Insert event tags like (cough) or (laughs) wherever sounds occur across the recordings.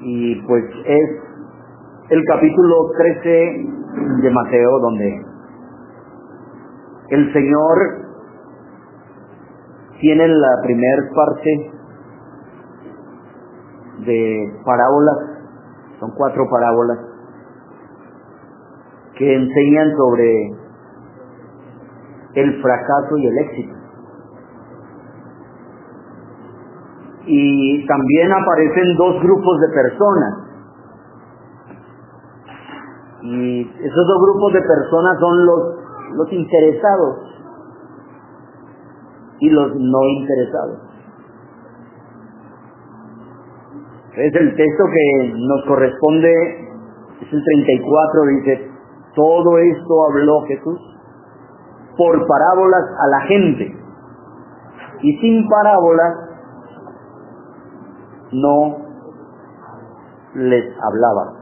Y pues es el capítulo 13 de Mateo donde el Señor tiene la primer parte de parábolas, son cuatro parábolas, que enseñan sobre el fracaso y el éxito. Y también aparecen dos grupos de personas. Y esos dos grupos de personas son los, los interesados y los no interesados. Es el texto que nos corresponde, es el 34, dice, todo esto habló Jesús por parábolas a la gente. Y sin parábolas no les hablaba.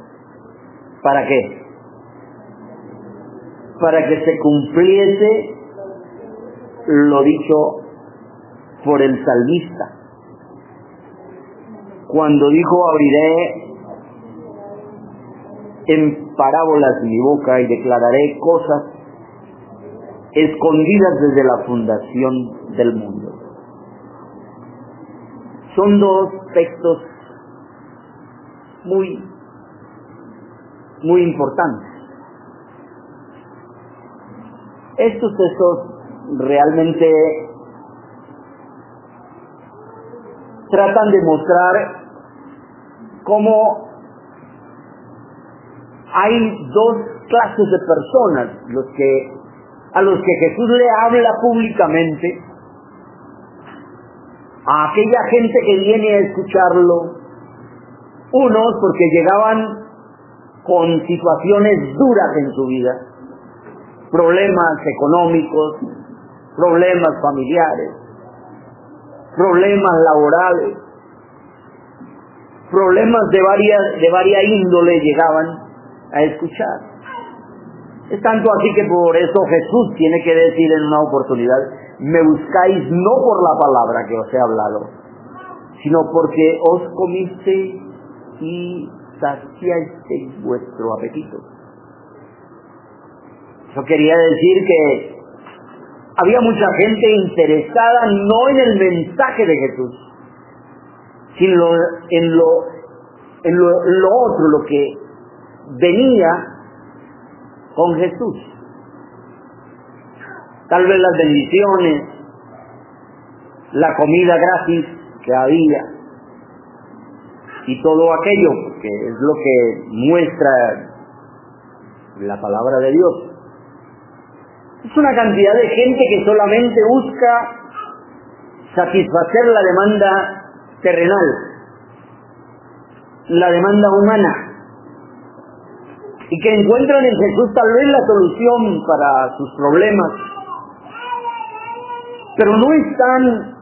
¿Para qué? Para que se cumpliese lo dicho por el salmista. Cuando dijo, abriré en parábolas mi boca y declararé cosas escondidas desde la fundación del mundo. Son dos textos muy, muy importantes. Estos textos realmente tratan de mostrar cómo hay dos clases de personas, los que a los que Jesús le habla públicamente, a aquella gente que viene a escucharlo, unos porque llegaban con situaciones duras en su vida, problemas económicos, problemas familiares, problemas laborales, problemas de varias de varia índole llegaban a escuchar. Es tanto así que por eso Jesús tiene que decir en una oportunidad, me buscáis no por la palabra que os he hablado, sino porque os comiste y saciasteis vuestro apetito. Eso quería decir que había mucha gente interesada no en el mensaje de Jesús, sino en lo, en lo, en lo otro, lo que venía con Jesús. Tal vez las bendiciones, la comida gratis que había y todo aquello que es lo que muestra la palabra de Dios. Es una cantidad de gente que solamente busca satisfacer la demanda terrenal, la demanda humana, y que encuentran en Jesús tal vez la solución para sus problemas, pero no están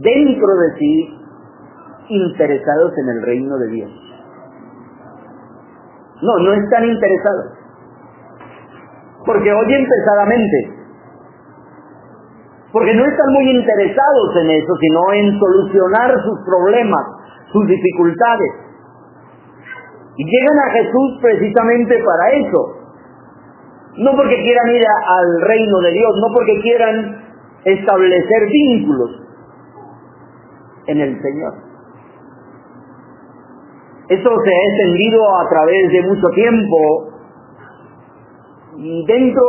dentro de sí interesados en el reino de Dios. No, no están interesados. Porque oyen pesadamente. Porque no están muy interesados en eso, sino en solucionar sus problemas, sus dificultades. Y llegan a Jesús precisamente para eso. No porque quieran ir al reino de Dios, no porque quieran establecer vínculos en el Señor. Esto se ha extendido a través de mucho tiempo. Y dentro,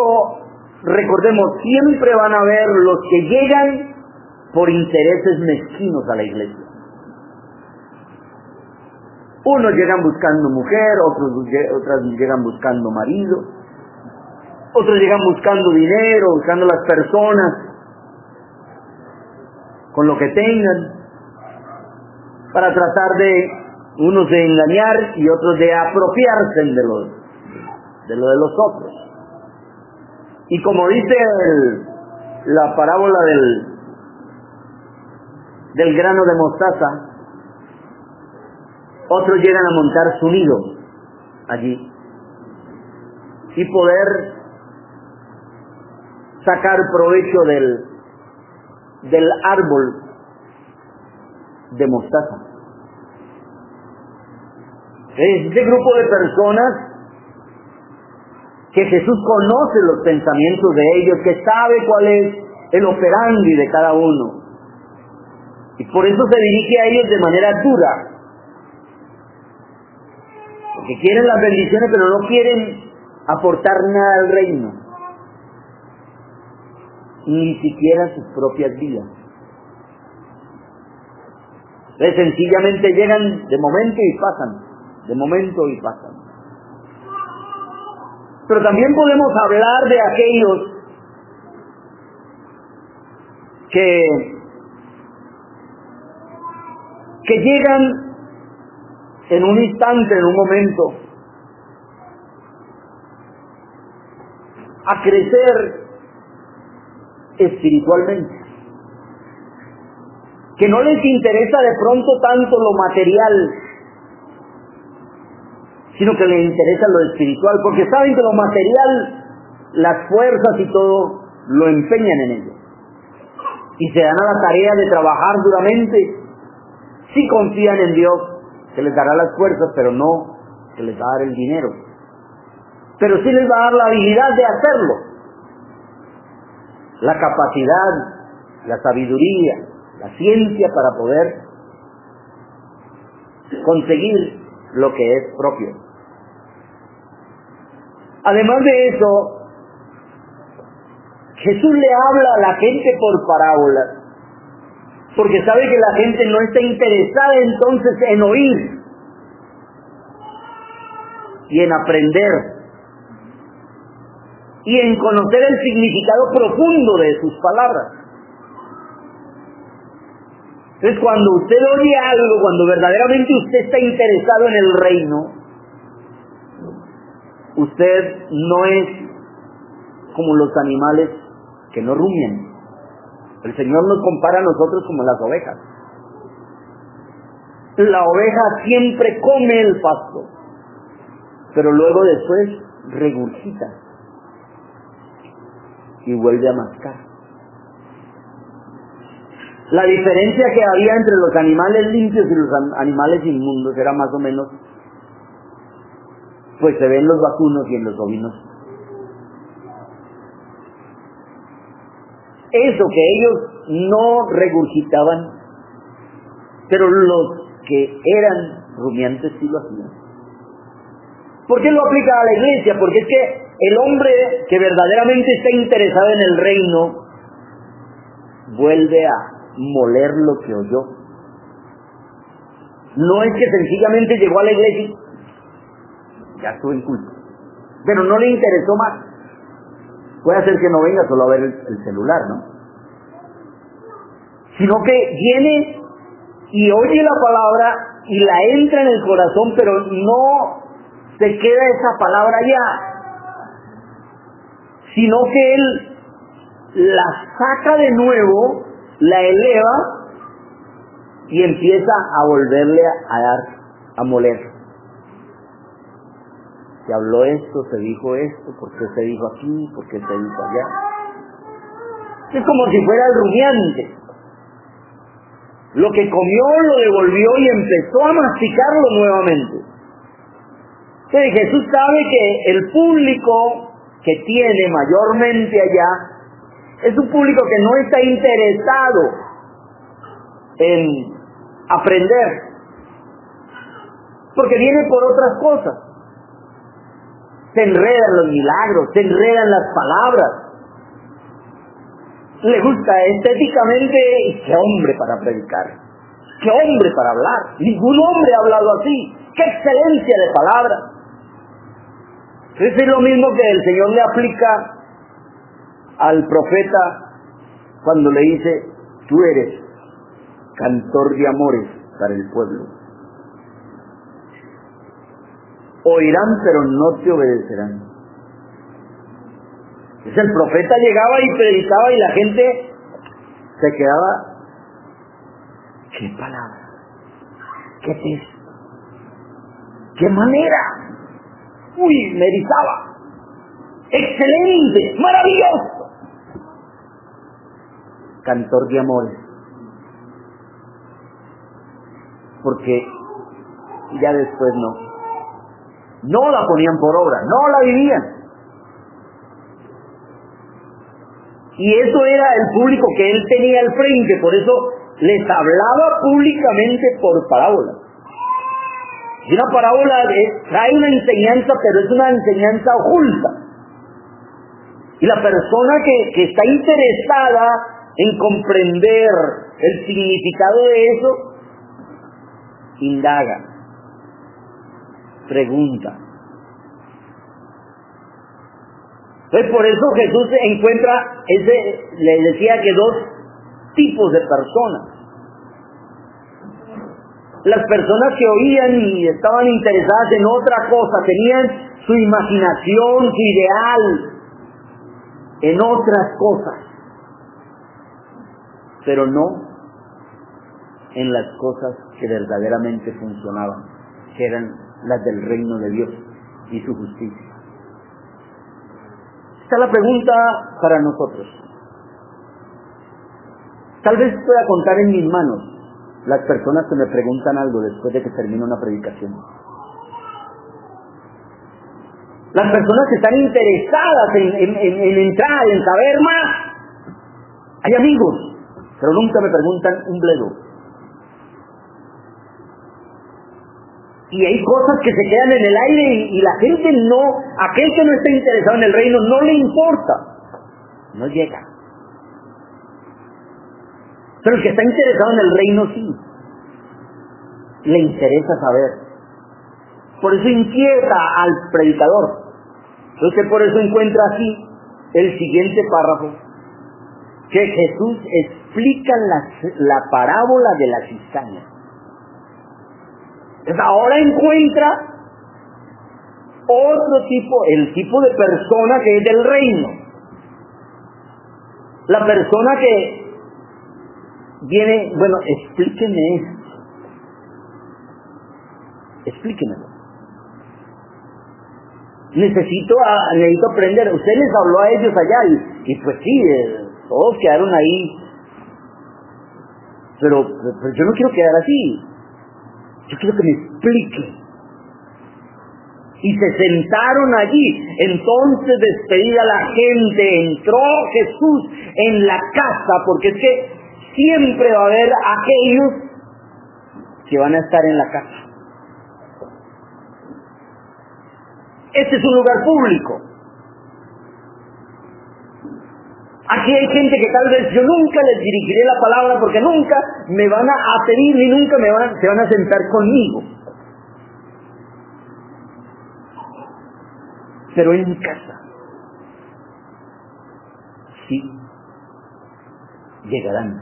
recordemos, siempre van a haber los que llegan por intereses mezquinos a la iglesia. Unos llegan buscando mujer, otros otras llegan buscando marido, otros llegan buscando dinero, buscando las personas con lo que tengan, para tratar de unos de engañar y otros de apropiarse de lo de, lo de los otros. Y como dice la parábola del, del grano de mostaza, otros llegan a montar su nido allí y poder sacar provecho del, del árbol de mostaza. Es ese grupo de personas que Jesús conoce los pensamientos de ellos, que sabe cuál es el operandi de cada uno. Y por eso se dirige a ellos de manera dura. Porque quieren las bendiciones, pero no quieren aportar nada al reino. Ni siquiera sus propias vidas. Entonces sencillamente llegan de momento y pasan. De momento y pasan. Pero también podemos hablar de aquellos que, que llegan en un instante, en un momento, a crecer espiritualmente. Que no les interesa de pronto tanto lo material, sino que les interesa lo espiritual, porque saben que lo material, las fuerzas y todo, lo empeñan en ello. Y se dan a la tarea de trabajar duramente, si confían en Dios, que les dará las fuerzas, pero no que les va a dar el dinero. Pero sí les va a dar la habilidad de hacerlo. La capacidad, la sabiduría, la ciencia para poder conseguir lo que es propio. Además de eso, Jesús le habla a la gente por parábolas, porque sabe que la gente no está interesada entonces en oír y en aprender y en conocer el significado profundo de sus palabras. Entonces cuando usted oye algo, cuando verdaderamente usted está interesado en el reino, usted no es como los animales que no rumian. El Señor nos compara a nosotros como las ovejas. La oveja siempre come el pasto, pero luego después regurgita y vuelve a mascar. La diferencia que había entre los animales limpios y los animales inmundos era más o menos pues se ven los vacunos y en los ovinos. Eso que ellos no regurgitaban, pero los que eran rumiantes sí lo hacían. ¿Por qué lo aplica a la iglesia? Porque es que el hombre que verdaderamente está interesado en el reino vuelve a moler lo que oyó. No es que sencillamente llegó a la iglesia ya estuvo en culto. Pero no le interesó más. Puede ser que no venga solo a ver el, celular, ¿no? Sino que viene y oye la palabra y la entra en el corazón, pero no se queda esa palabra ya, sino que él la saca de nuevo, la eleva y empieza a volverle a dar, a moler se habló esto, se dijo esto, por qué se dijo aquí, por qué se dijo allá. Es como si fuera el rumiante. Lo que comió lo devolvió y empezó a masticarlo nuevamente. Jesús sabe que el público que tiene mayormente allá es un público que no está interesado en aprender, porque viene por otras cosas se enredan los milagros, se enredan las palabras. Le gusta estéticamente, qué hombre para predicar, qué hombre para hablar. Ningún hombre ha hablado así. Qué excelencia de palabras. Es lo mismo que el Señor le aplica al profeta cuando le dice, tú eres cantor de amores para el pueblo. oirán pero no te obedecerán. Es el profeta llegaba y predicaba y la gente se quedaba. ¿Qué palabra? ¿Qué texto? ¿Qué manera? Uy, me erizaba. Excelente, maravilloso. Cantor de amores. Porque ya después no no la ponían por obra, no la vivían. Y eso era el público que él tenía al frente, por eso les hablaba públicamente por parábola. Y una parábola trae una enseñanza, pero es una enseñanza oculta. Y la persona que, está interesada en comprender el significado de eso, indaga, pregunta. Entonces por eso Jesús encuentra le decía que dos tipos de personas. Las personas que oían y estaban interesadas en otra cosa, tenían su imaginación, su ideal en otras cosas, pero no en las cosas que verdaderamente funcionaban, que eran las del reino de Dios y su justicia. Esta es la pregunta para nosotros. Tal vez pueda contar en mis manos las personas que me preguntan algo después de que termine una predicación. Las personas que están interesadas en, entrar, en saber más. Hay amigos, pero nunca me preguntan un bledo. Y hay cosas que se quedan en el aire y, y, la gente no, aquel que no está interesado en el reino no le importa. No llega. Pero el que está interesado en el reino sí. Le interesa saber. Por eso inquieta al predicador. Entonces por eso encuentra aquí el siguiente párrafo, que Jesús explica la, la parábola de la cizaña. Ahora encuentra otro tipo, el tipo de persona que es del reino. La persona que viene, bueno, explíqueme esto. Explíquemelo. Necesito, a, necesito aprender. Usted les habló a ellos allá y, y pues sí, eh, todos quedaron ahí. Pero, pero yo no quiero quedar así. Yo quiero que me explique. Y se sentaron allí. Entonces despedida la gente, entró Jesús en la casa, porque es que siempre va a haber aquellos que van a estar en la casa. Este es un lugar público. Aquí hay gente que tal vez yo nunca les dirigiré la palabra porque nunca me van a pedir ni nunca se van a sentar conmigo. Pero en mi casa, sí, llegarán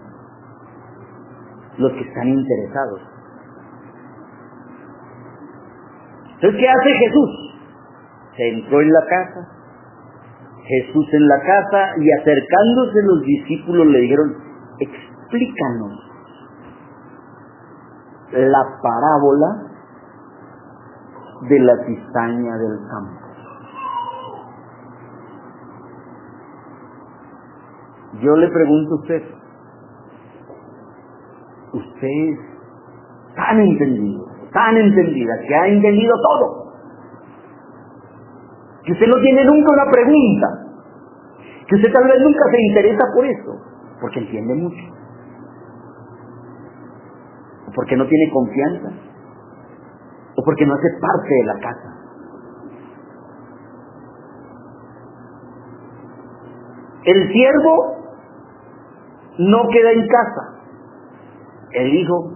los que están interesados. Entonces, ¿qué hace Jesús? Se entró en la casa, Jesús en la casa y acercándose los discípulos le dijeron, explícanos la parábola de la cizaña del campo. Yo le pregunto a usted, usted es tan entendido, tan entendida, que ha entendido todo, que usted no tiene nunca una pregunta, que usted tal vez nunca se interesa por eso, porque entiende mucho, o porque no tiene confianza, o porque no hace parte de la casa. El siervo no queda en casa, el hijo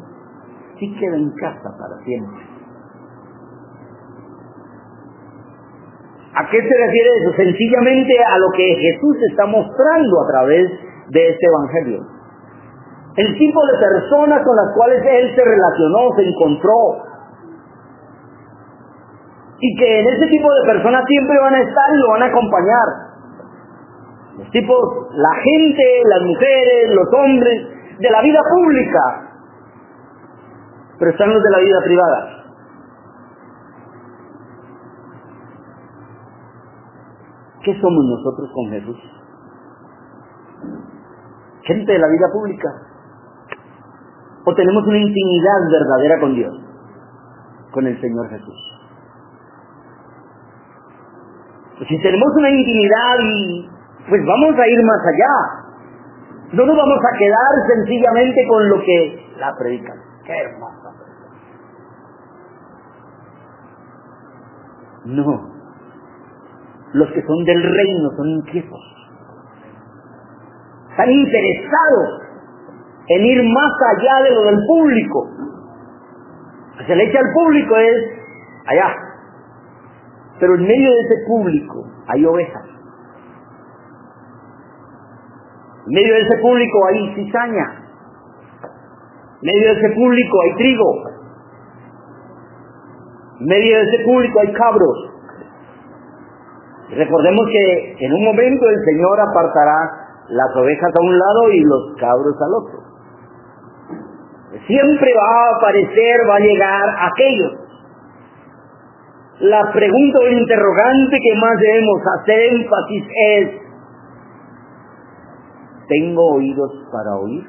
sí queda en casa para siempre. ¿A qué se refiere eso? Sencillamente a lo que Jesús está mostrando a través de este Evangelio. El tipo de personas con las cuales Él se relacionó, se encontró. Y que en ese tipo de personas siempre van a estar y lo van a acompañar. Los tipos, la gente, las mujeres, los hombres, de la vida pública. Pero están los de la vida privada. ¿Qué somos nosotros con Jesús? Gente de la vida pública. ¿O tenemos una intimidad verdadera con Dios? Con el Señor Jesús. Si tenemos una intimidad y pues vamos a ir más allá. No nos vamos a quedar sencillamente con lo que la predican. Qué hermosa No. Los que son del reino son inquietos. Están interesados en ir más allá de lo del público. Se le echa al público es allá. Pero en medio de ese público hay ovejas. En medio de ese público hay cizaña. En medio de ese público hay trigo. En medio de ese público hay cabros. Recordemos que en un momento el Señor apartará las ovejas a un lado y los cabros al otro. Siempre va a aparecer, va a llegar aquellos. La pregunta o interrogante que más debemos hacer énfasis es, ¿tengo oídos para oír?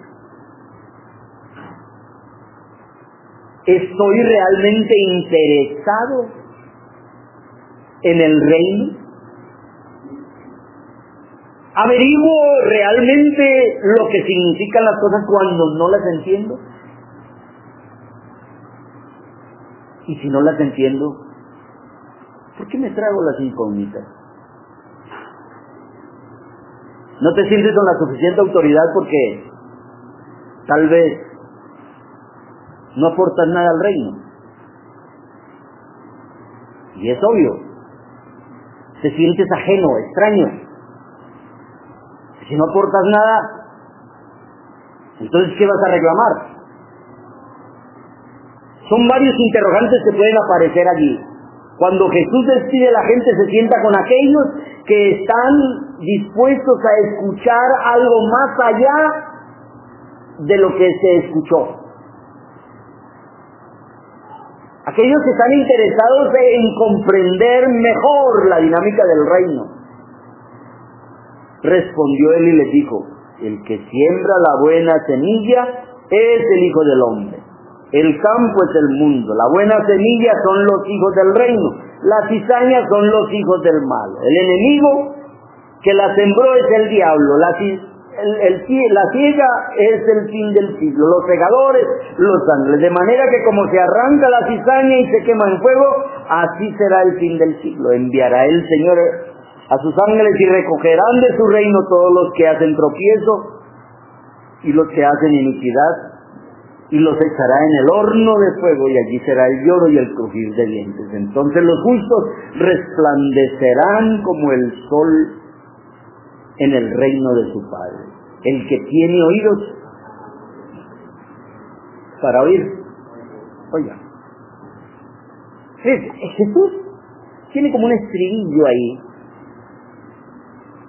¿Estoy realmente interesado en el reino? ¿Averiguo realmente lo que significan las cosas cuando no las entiendo? Y si no las entiendo, ¿por qué me trago las incógnitas? No te sientes con la suficiente autoridad porque tal vez no aportas nada al reino. Y es obvio. Te sientes ajeno, extraño. Si no aportas nada, entonces ¿qué vas a reclamar? Son varios interrogantes que pueden aparecer allí. Cuando Jesús despide, la gente se sienta con aquellos que están dispuestos a escuchar algo más allá de lo que se escuchó. Aquellos que están interesados en comprender mejor la dinámica del reino. Respondió él y les dijo, el que siembra la buena semilla es el Hijo del Hombre. El campo es el mundo, la buena semilla son los hijos del reino, las cizañas son los hijos del mal. El enemigo que la sembró es el diablo, la, la ciega es el fin del siglo, los segadores, los ángeles. De manera que como se arranca la cizaña y se quema en fuego, así será el fin del siglo. Enviará el Señor a sus ángeles y recogerán de su reino todos los que hacen tropiezo y los que hacen iniquidad y los echará en el horno de fuego y allí será el lloro y el crujir de dientes. Entonces los justos resplandecerán como el sol en el reino de su Padre. El que tiene oídos para oír, oiga. Jesús tiene como un estribillo ahí,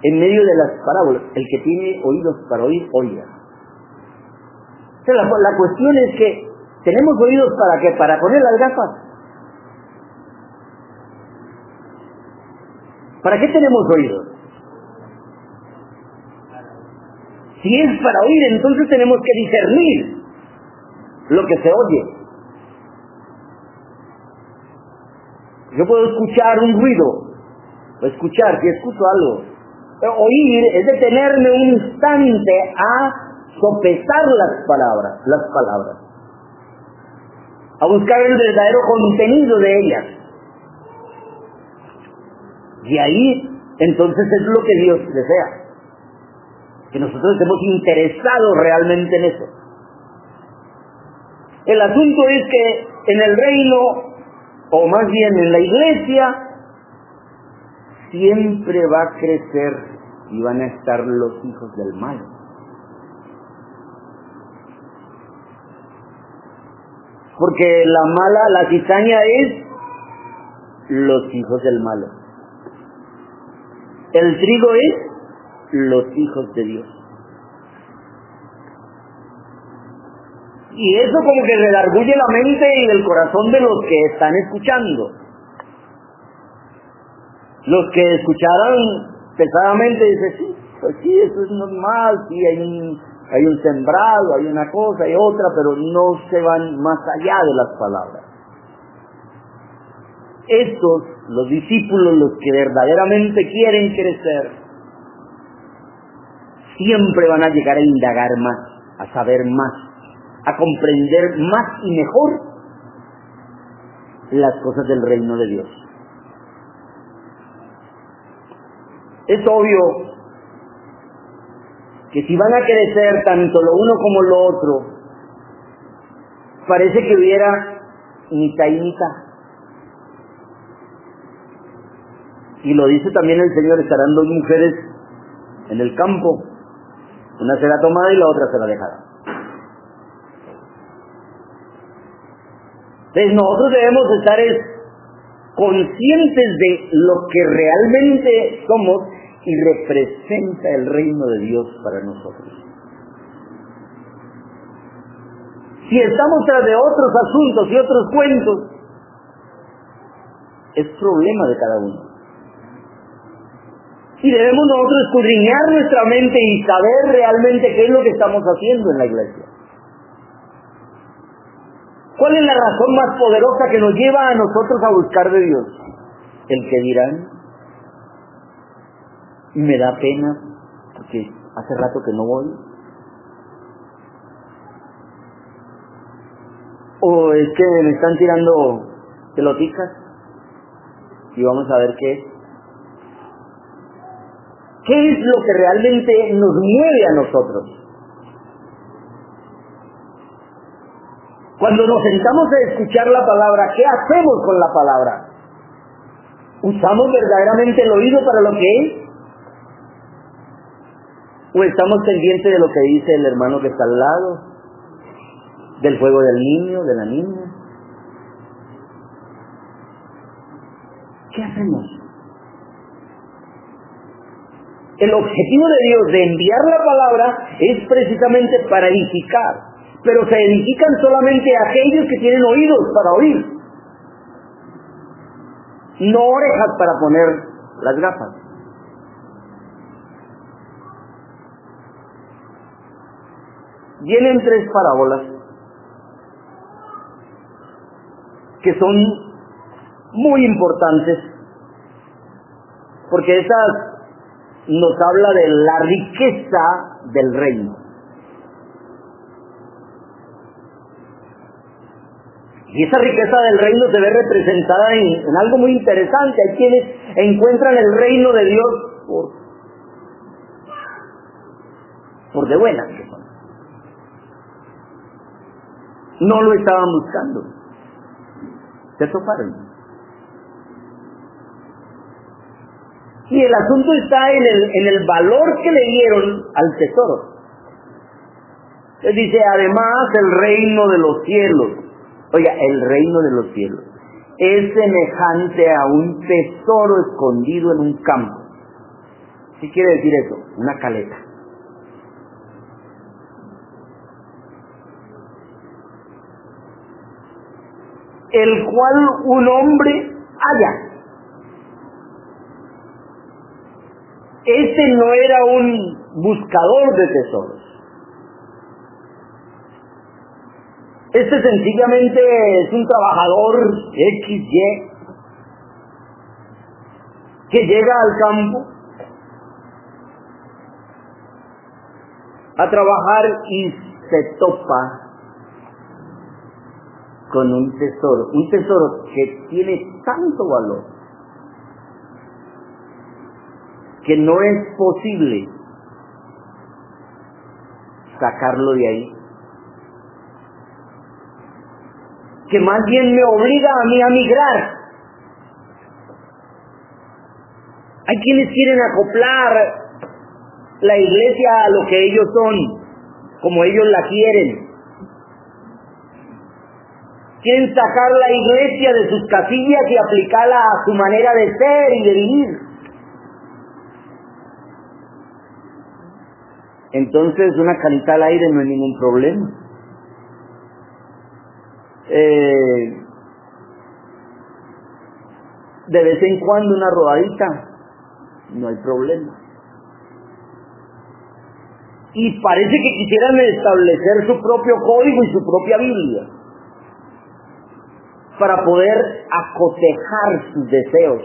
en medio de las parábolas. El que tiene oídos para oír, oiga. La, cuestión es que tenemos oídos para qué? Para poner las gafas. ¿Para qué tenemos oídos? Si es para oír, entonces tenemos que discernir lo que se oye. Yo puedo escuchar un ruido, o escuchar, si escucho algo. Oír es detenerme un instante a sopesar las palabras, las palabras, a buscar el verdadero contenido de ellas. Y ahí entonces es lo que Dios desea, que nosotros estemos interesados realmente en eso. El asunto es que en el reino, o más bien en la iglesia, siempre va a crecer y van a estar los hijos del mal. Porque la mala, la cizaña es los hijos del malo. El trigo es los hijos de Dios. Y eso como que redarguye la mente y el corazón de los que están escuchando. Los que escucharon pesadamente dicen, sí, pues sí, eso es normal, sí, hay un hay sembrado, hay una cosa y otra, pero no se van más allá de las palabras. estos, los discípulos, los que verdaderamente quieren crecer, siempre van a llegar a indagar más, a saber más, a comprender más y mejor las cosas del reino de Dios. Es obvio que si van a crecer tanto lo uno como lo otro, parece que hubiera mitad y mitad. Y lo dice también el Señor, estarán dos mujeres en el campo, una será tomada y la otra será dejada. Entonces nosotros debemos estar conscientes de lo que realmente somos y representa el reino de Dios para nosotros. Si estamos tras de otros asuntos y otros cuentos, es problema de cada uno. Y debemos nosotros escudriñar nuestra mente y saber realmente qué es lo que estamos haciendo en la iglesia. ¿Cuál es la razón más poderosa que nos lleva a nosotros a buscar de Dios? El que dirán, me da pena porque hace rato que no voy. O es que me están tirando pelotitas y vamos a ver qué es. ¿Qué es lo que realmente nos mueve a nosotros? Cuando nos sentamos a escuchar la palabra, ¿qué hacemos con la palabra? ¿Usamos verdaderamente el oído para lo que es? ¿O estamos pendientes de lo que dice el hermano que está al lado? ¿Del juego del niño, de la niña? ¿Qué hacemos? El objetivo de Dios de enviar la palabra es precisamente para edificar, pero se edifican solamente aquellos que tienen oídos para oír, no orejas para poner las gafas. Vienen tres parábolas que son muy importantes porque esas nos habla de la riqueza del reino. Y esa riqueza del reino se ve representada en, algo muy interesante. Hay quienes encuentran el reino de Dios por, por de buenas que son. No lo estaban buscando. Se toparon. Y el asunto está en el, en el valor que le dieron al tesoro. Se dice, además, el reino de los cielos. Oiga, el reino de los cielos es semejante a un tesoro escondido en un campo. ¿Qué quiere decir eso? Una caleta. El cual un hombre haya Este no era un buscador de tesoros. Este sencillamente es un trabajador XY que llega al campo a trabajar y se topa con un tesoro, un tesoro que tiene tanto valor que no es posible sacarlo de ahí. Que más bien me obliga a mí a migrar. Hay quienes quieren acoplar la iglesia a lo que ellos son, como ellos la quieren. Quieren sacar la iglesia de sus casillas y aplicarla a su manera de ser y de vivir. entonces una calita al aire no hay ningún problema. Eh, de vez en cuando una rodadita, no hay problema. Y parece que quisieran establecer su propio código y su propia Biblia. Para poder acotejar sus deseos,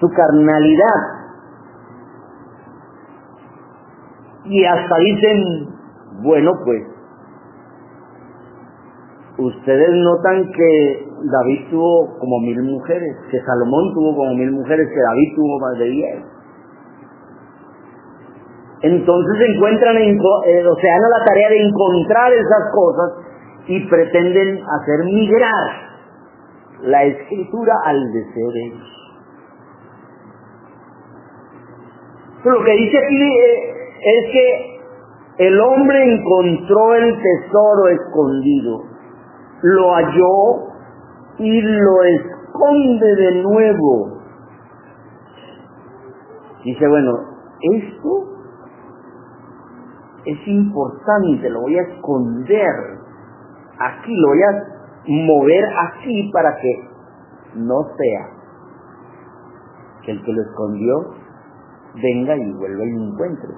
su carnalidad. Y hasta dicen, bueno, pues, ustedes notan que David tuvo como mil mujeres, que Salomón tuvo como mil mujeres, que David tuvo más de diez. Entonces se encuentran, en, eh, o sea, la tarea de encontrar esas cosas y pretenden hacer migrar la escritura al deseo de ellos. Pero lo que dice aquí eh, es que el hombre encontró el tesoro escondido, lo halló y lo esconde de nuevo. Dice, bueno, esto es importante, lo voy a esconder aquí, lo voy a mover así para que no sea que el que lo escondió venga y vuelva y me encuentre.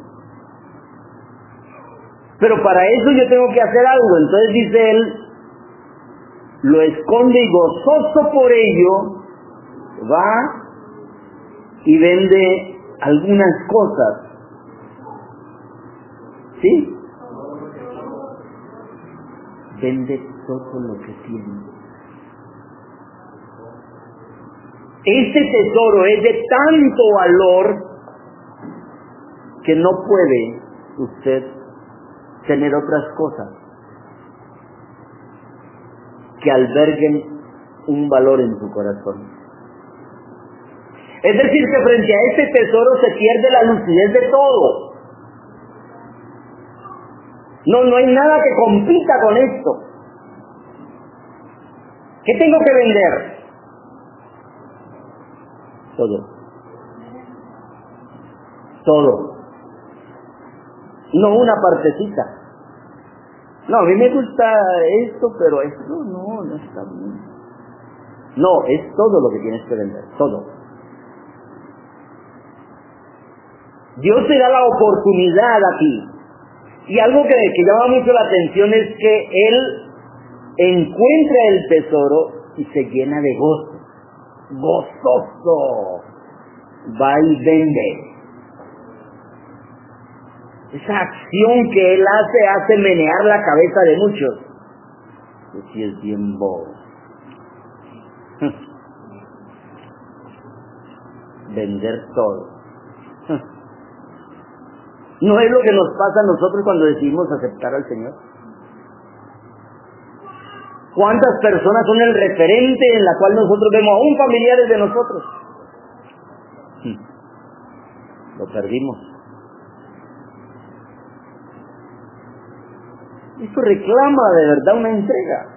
Pero para eso yo tengo que hacer algo, entonces dice él, lo esconde y gozoso por ello va y vende algunas cosas ¿Sí? Vende todo lo que tiene. Este tesoro es de tanto valor que no puede usted tener otras cosas que alberguen un valor en su corazón. Es decir, que frente a este tesoro se pierde la lucidez de todo. No, no hay nada que compita con esto. ¿Qué tengo que vender? Todo. Todo. No una partecita. No, a mí me gusta esto, pero esto no, no está bien. No, es todo lo que tienes que vender, todo. Dios te da la oportunidad aquí y algo que, que llama mucho la atención es que él encuentra el tesoro y se llena de gozo. Gozoso. Va y vende. Esa acción que él hace hace menear la cabeza de muchos. Que si es bien bobo. (laughs) Vender todo. (laughs) ¿No es lo que nos pasa a nosotros cuando decidimos aceptar al Señor? ¿Cuántas personas son el referente en la cual nosotros vemos aún familiares de nosotros? Lo perdimos. Esto reclama de verdad una entrega.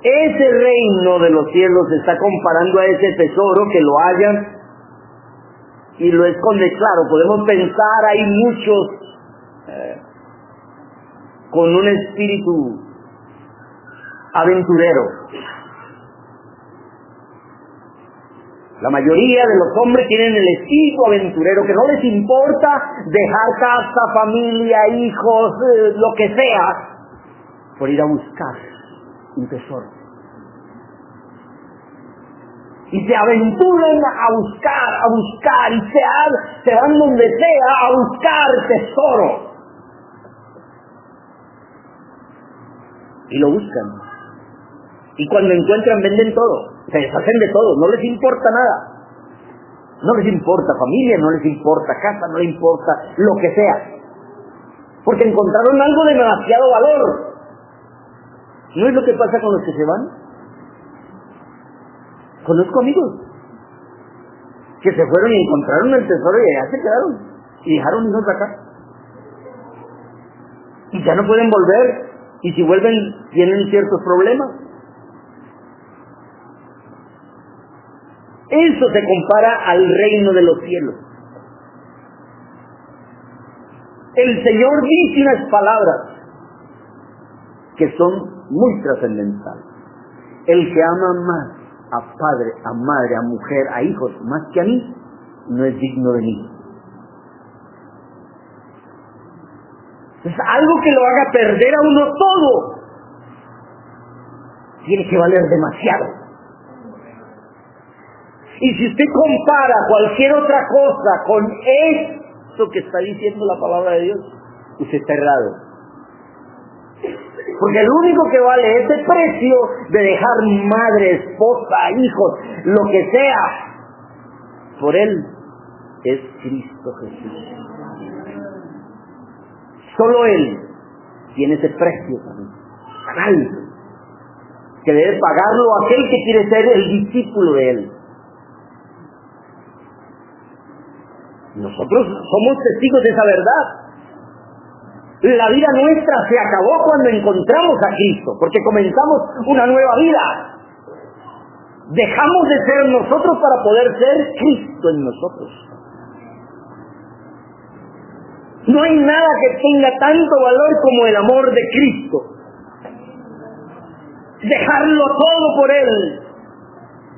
Ese reino de los cielos se está comparando a ese tesoro que lo hayan y lo esconde. Claro, podemos pensar, hay muchos eh, con un espíritu aventurero. La mayoría de los hombres tienen el espíritu aventurero, que no les importa dejar casa, familia, hijos, eh, lo que sea, por ir a buscar un tesoro y se aventuren a buscar, a buscar, y se, se van donde sea a buscar tesoro. Y lo buscan. Y cuando encuentran venden todo, se deshacen de todo, no les importa nada. No les importa familia, no les importa casa, no les importa lo que sea. Porque encontraron algo de demasiado valor. ¿No es lo que pasa con los que se van? Conozco amigos que se fueron y encontraron el tesoro y allá se quedaron y dejaron hijos acá. Y ya no pueden volver y si vuelven tienen ciertos problemas. Eso se compara al reino de los cielos. El Señor dice unas palabras que son muy trascendentales. El que ama más a padre, a madre, a mujer, a hijos, más que a mí, no es digno de mí. Es algo que lo haga perder a uno todo. Tiene que valer demasiado. Y si usted compara cualquier otra cosa con esto que está diciendo la palabra de Dios, usted está errado. Porque el único que vale ese precio de dejar madre, esposa, hijos, lo que sea, por él es Cristo Jesús. Solo Él tiene ese precio también, alto, que debe pagarlo aquel que quiere ser el discípulo de Él. Nosotros somos testigos de esa verdad. La vida nuestra se acabó cuando encontramos a Cristo, porque comenzamos una nueva vida. Dejamos de ser nosotros para poder ser Cristo en nosotros. No hay nada que tenga tanto valor como el amor de Cristo. Dejarlo todo por Él.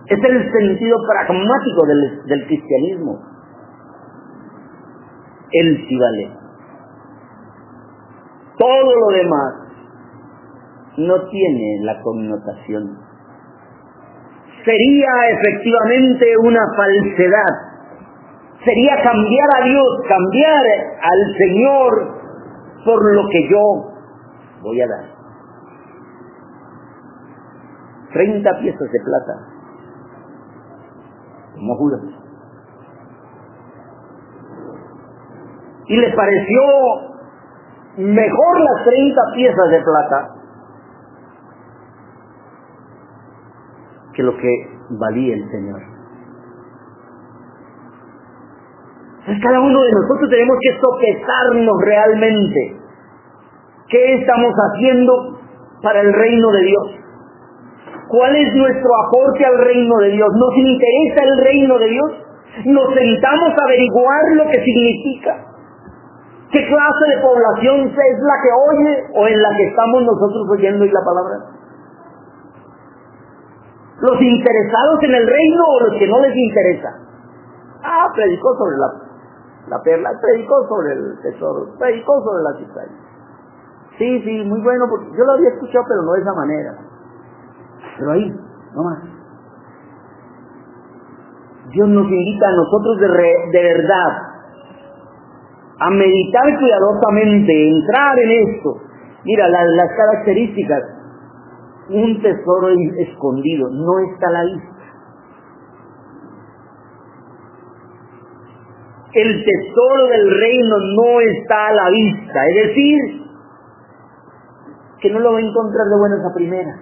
Es el sentido pragmático del, cristianismo. Él sí vale. Todo lo demás no tiene la connotación. Sería efectivamente una falsedad sería cambiar a Dios, cambiar al Señor por lo que yo voy a dar. 30 piezas de plata. No juras. Y le pareció mejor las 30 piezas de plata que lo que valía el Señor. Cada uno de nosotros tenemos que sopesarnos realmente. ¿Qué estamos haciendo para el reino de Dios? ¿Cuál es nuestro aporte al reino de Dios? ¿Nos interesa el reino de Dios? ¿Nos sentamos a averiguar lo que significa? ¿Qué clase de población es la que oye o en la que estamos nosotros oyendo y la palabra? ¿Los interesados en el reino o los que no les interesa? Ah, predicó sobre la la perla, predicó sobre el tesoro, predicó sobre la cizaña. Sí, sí, muy bueno, porque yo lo había escuchado, pero no de esa manera. Pero ahí, no más. Dios nos invita a nosotros de, de verdad a meditar cuidadosamente, entrar en esto. Mira, las características. Un tesoro escondido no está a la vista. el tesoro del reino no está a la vista. Es decir, que no lo va a encontrar de buenas a primeras.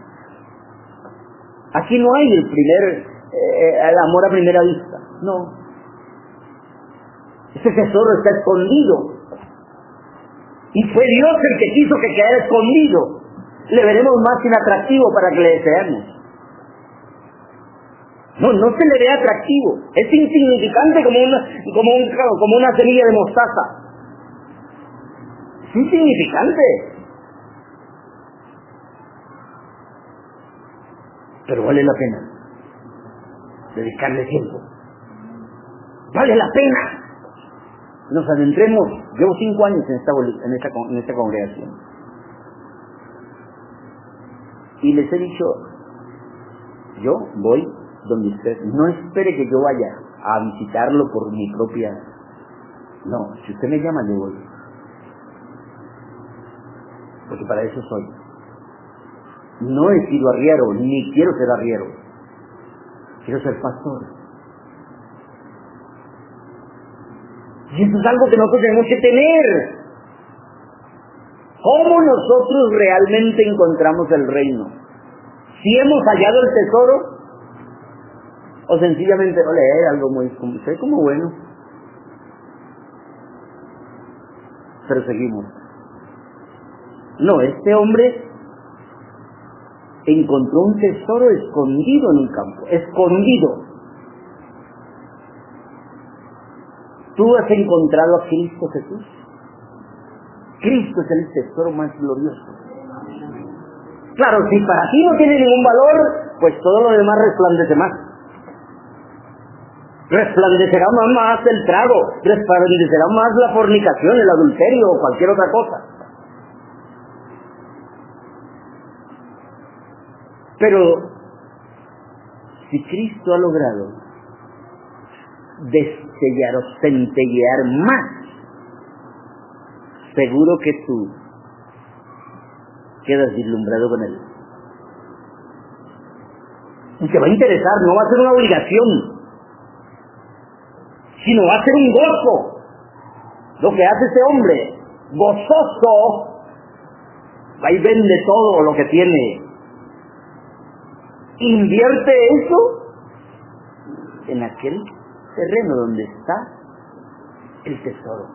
Aquí no hay el primer, eh, el amor a primera vista. No. Ese tesoro está escondido. Y fue Dios el que quiso que quedara escondido. Le veremos más inatractivo para que le deseemos. No, no se le ve atractivo. Es insignificante como una, como, como una semilla de mostaza. Es insignificante. Pero vale la pena dedicarle tiempo. Vale la pena. Nos adentremos. Llevo cinco años en esta, en esta, en esta congregación. Y les he dicho, yo voy donde usted no espere que yo vaya a visitarlo por mi propia no si usted me llama yo voy porque para eso soy no he sido arriero ni quiero ser arriero quiero ser pastor y eso es algo que nosotros tenemos que tener ¿Cómo nosotros realmente encontramos el reino? Si hemos hallado el tesoro, o sencillamente no leer algo muy sé como bueno. Pero seguimos. No, este hombre encontró un tesoro escondido en un campo, escondido. Tú has encontrado a Cristo Jesús. Cristo es el tesoro más glorioso. Claro, si para ti no tiene ningún valor, pues todo lo demás resplandece más. Resplandecerá más el trago, resplandecerá más la fornicación, el adulterio o cualquier otra cosa. Pero si Cristo ha logrado destellar o centellear más, seguro que tú quedas vislumbrado con él. Y te va a interesar, no va a ser una obligación, sino va a ser un gozo. Lo que hace ese hombre, gozoso, va y vende todo lo que tiene. Invierte eso en aquel terreno donde está el tesoro.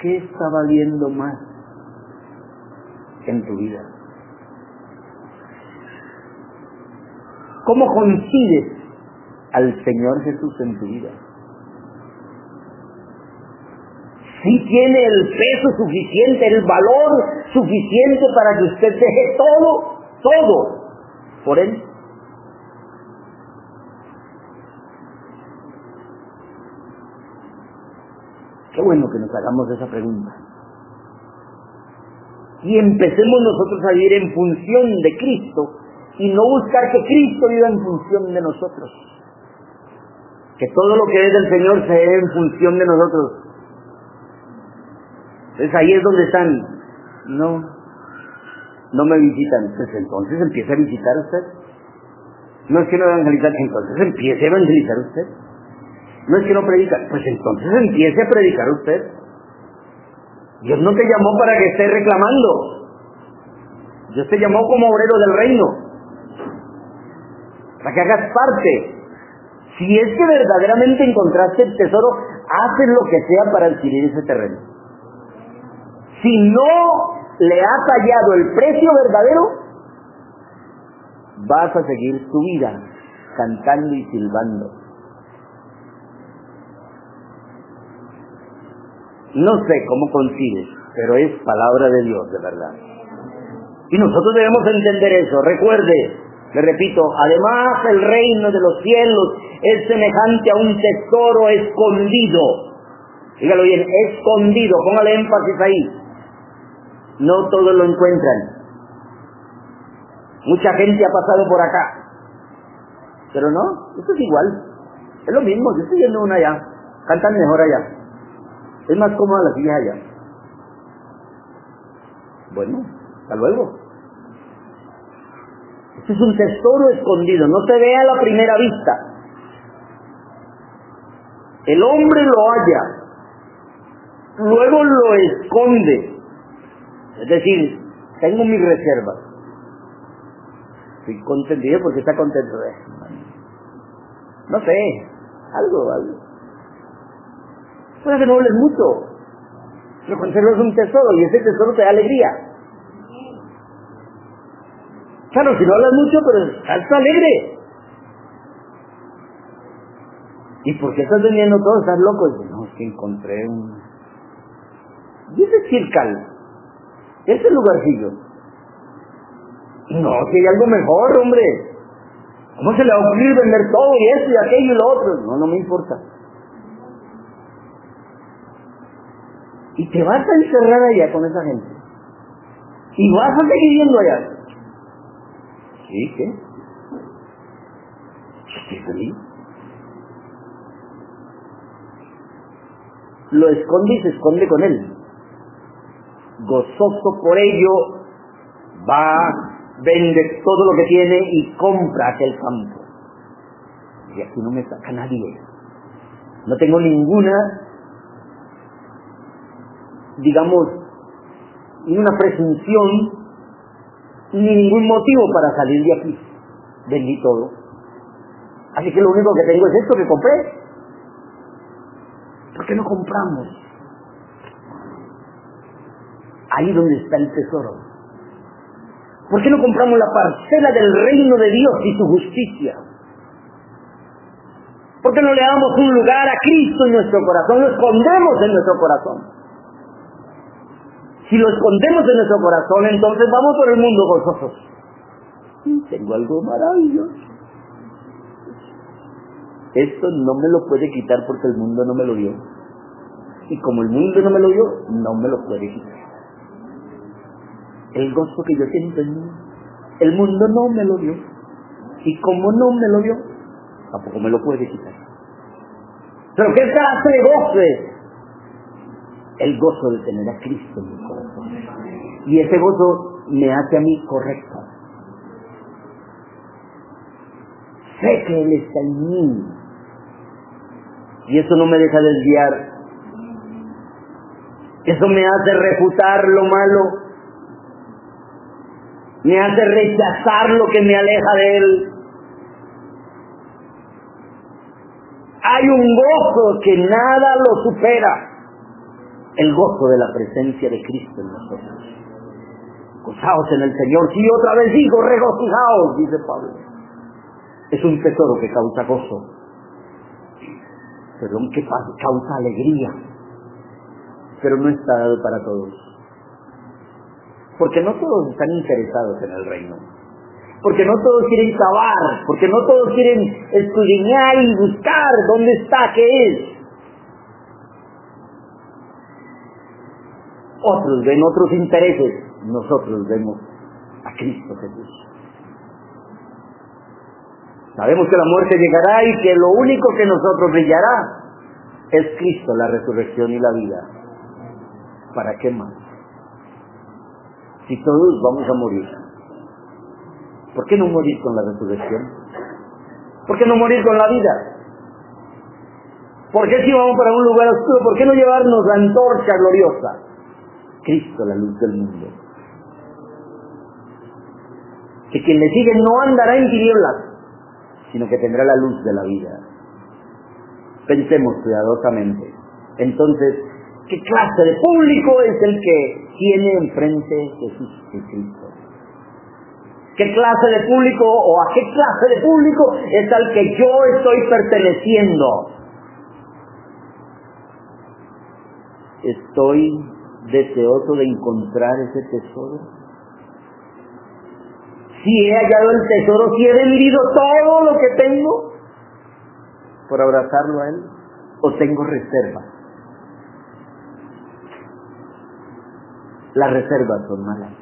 ¿Qué está valiendo más en tu vida? ¿Cómo coincides al Señor Jesús en tu vida? Si tiene el peso suficiente, el valor suficiente para que usted deje todo, todo por Él. Qué bueno que nos hagamos esa pregunta. Y empecemos nosotros a vivir en función de Cristo y no buscar que Cristo viva en función de nosotros. Que todo lo que es del Señor se dé en función de nosotros. Entonces ahí es donde están. No, no me visitan. Pues entonces empieza a visitar usted. No es que no evangelizar, entonces empiece a evangelizar usted. No es que no predica, pues entonces empiece a predicar usted. Dios no te llamó para que estés reclamando. Dios te llamó como obrero del reino. Para que hagas parte. Si es que verdaderamente encontraste el tesoro, haces lo que sea para adquirir ese terreno. Si no le ha tallado el precio verdadero, vas a seguir tu vida cantando y silbando. No sé cómo concibes, pero es palabra de Dios de verdad. Y nosotros debemos entender eso. Recuerde, le repito, además el reino de los cielos es semejante a un tesoro escondido. Dígalo bien, escondido, póngale énfasis ahí. No todos lo encuentran. Mucha gente ha pasado por acá. Pero no, esto es igual. Es lo mismo, yo estoy viendo una allá. Cantan mejor allá. Es más cómoda la silla allá. Bueno, hasta luego. Este es un tesoro escondido, no se ve a la primera vista. El hombre lo halla, luego lo esconde. Es decir, tengo mis reservas. Estoy contento, porque está contento. No sé, algo, algo. Puede que no hables mucho, pero conservas un tesoro y ese tesoro te da alegría. Claro, si no hablas mucho, pero estás alegre. ¿Y por qué estás vendiendo todo? ¿Estás loco? No, es que encontré un... Dice Circal, ese lugarcillo. No, si hay algo mejor, hombre. ¿Cómo se le va a ocurrir vender todo y esto y aquello y lo otro? No, no me importa. Y te vas a encerrar allá con esa gente. Y vas a seguir viviendo allá. ¿Sí? ¿Qué? Lo esconde y se esconde con él. Gozoso por ello, va, vende todo lo que tiene y compra aquel campo. Y aquí no me saca nadie. No tengo ninguna digamos, ni una presunción, ni ningún motivo para salir de aquí. Vendí todo. Así que lo único que tengo es esto que compré. ¿Por qué no compramos? Ahí donde está el tesoro. ¿Por qué no compramos la parcela del reino de Dios y su justicia? ¿Por qué no le damos un lugar a Cristo en nuestro corazón? Lo escondemos en nuestro corazón. Si lo escondemos en nuestro corazón, entonces vamos por el mundo gozosos. Tengo algo maravilloso. Esto no me lo puede quitar porque el mundo no me lo dio. Y como el mundo no me lo dio, no me lo puede quitar. el gozo que yo siento en mí. El mundo no me lo dio. Y como no me lo dio, tampoco me lo puede quitar. Pero ¿qué clase de gozo es? El gozo de tener a Cristo en mi corazón. Y ese gozo me hace a mí correcto. Sé que Él está en mí. Y eso no me deja desviar. Eso me hace refutar lo malo. Me hace rechazar lo que me aleja de Él. Hay un gozo que nada lo supera. El gozo de la presencia de Cristo en nosotros. Gozaos en el Señor. Si otra vez digo, regocijaos, dice Pablo. Es un tesoro que causa gozo. Perdón, que causa alegría. Pero no está dado para todos. Porque no todos están interesados en el reino. Porque no todos quieren cavar. Porque no todos quieren escudriñar y buscar dónde está, qué es. Otros ven otros intereses. Nosotros vemos a Cristo Jesús. Sabemos que la muerte llegará y que lo único que nosotros brillará es Cristo, la resurrección y la vida. ¿Para qué más? Si todos vamos a morir, ¿por qué no morir con la resurrección? ¿Por qué no morir con la vida? ¿Por qué si vamos para un lugar oscuro? ¿Por qué no llevarnos la antorcha gloriosa? Cristo, la luz del mundo. Que quien le sigue no andará en tinieblas, sino que tendrá la luz de la vida. Pensemos cuidadosamente. Entonces, ¿qué clase de público es el que tiene enfrente Jesús Cristo? ¿Qué clase de público o a qué clase de público es al que yo estoy perteneciendo? Estoy deseoso de encontrar ese tesoro. Si he hallado el tesoro, si he vendido todo lo que tengo por abrazarlo a Él, o tengo reservas. Las reservas son malas.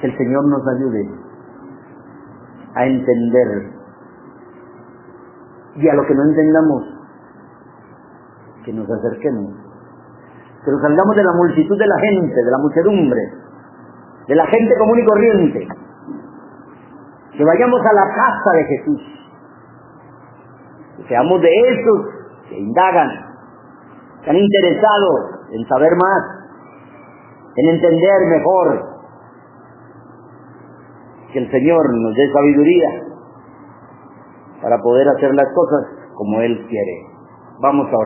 Que el Señor nos ayude a entender y a lo que no entendamos, que nos acerquemos que nos salgamos de la multitud de la gente, de la muchedumbre, de la gente común y corriente, que vayamos a la casa de Jesús, que seamos de esos que indagan, que han interesado en saber más, en entender mejor, que el Señor nos dé sabiduría para poder hacer las cosas como Él quiere. Vamos a